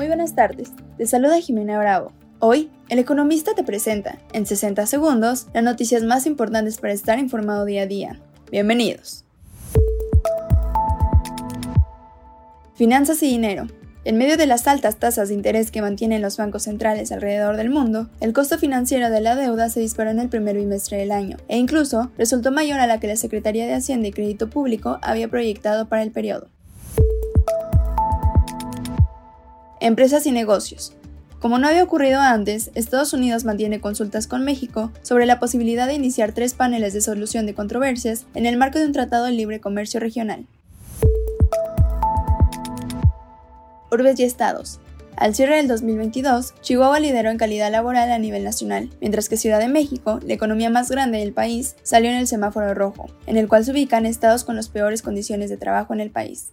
Muy buenas tardes, te saluda Jimena Bravo. Hoy, el economista te presenta, en 60 segundos, las noticias más importantes para estar informado día a día. Bienvenidos. Finanzas y dinero. En medio de las altas tasas de interés que mantienen los bancos centrales alrededor del mundo, el costo financiero de la deuda se disparó en el primer bimestre del año, e incluso resultó mayor a la que la Secretaría de Hacienda y Crédito Público había proyectado para el periodo. Empresas y negocios. Como no había ocurrido antes, Estados Unidos mantiene consultas con México sobre la posibilidad de iniciar tres paneles de solución de controversias en el marco de un tratado de libre comercio regional. Urbes y estados. Al cierre del 2022, Chihuahua lideró en calidad laboral a nivel nacional, mientras que Ciudad de México, la economía más grande del país, salió en el semáforo rojo, en el cual se ubican estados con las peores condiciones de trabajo en el país.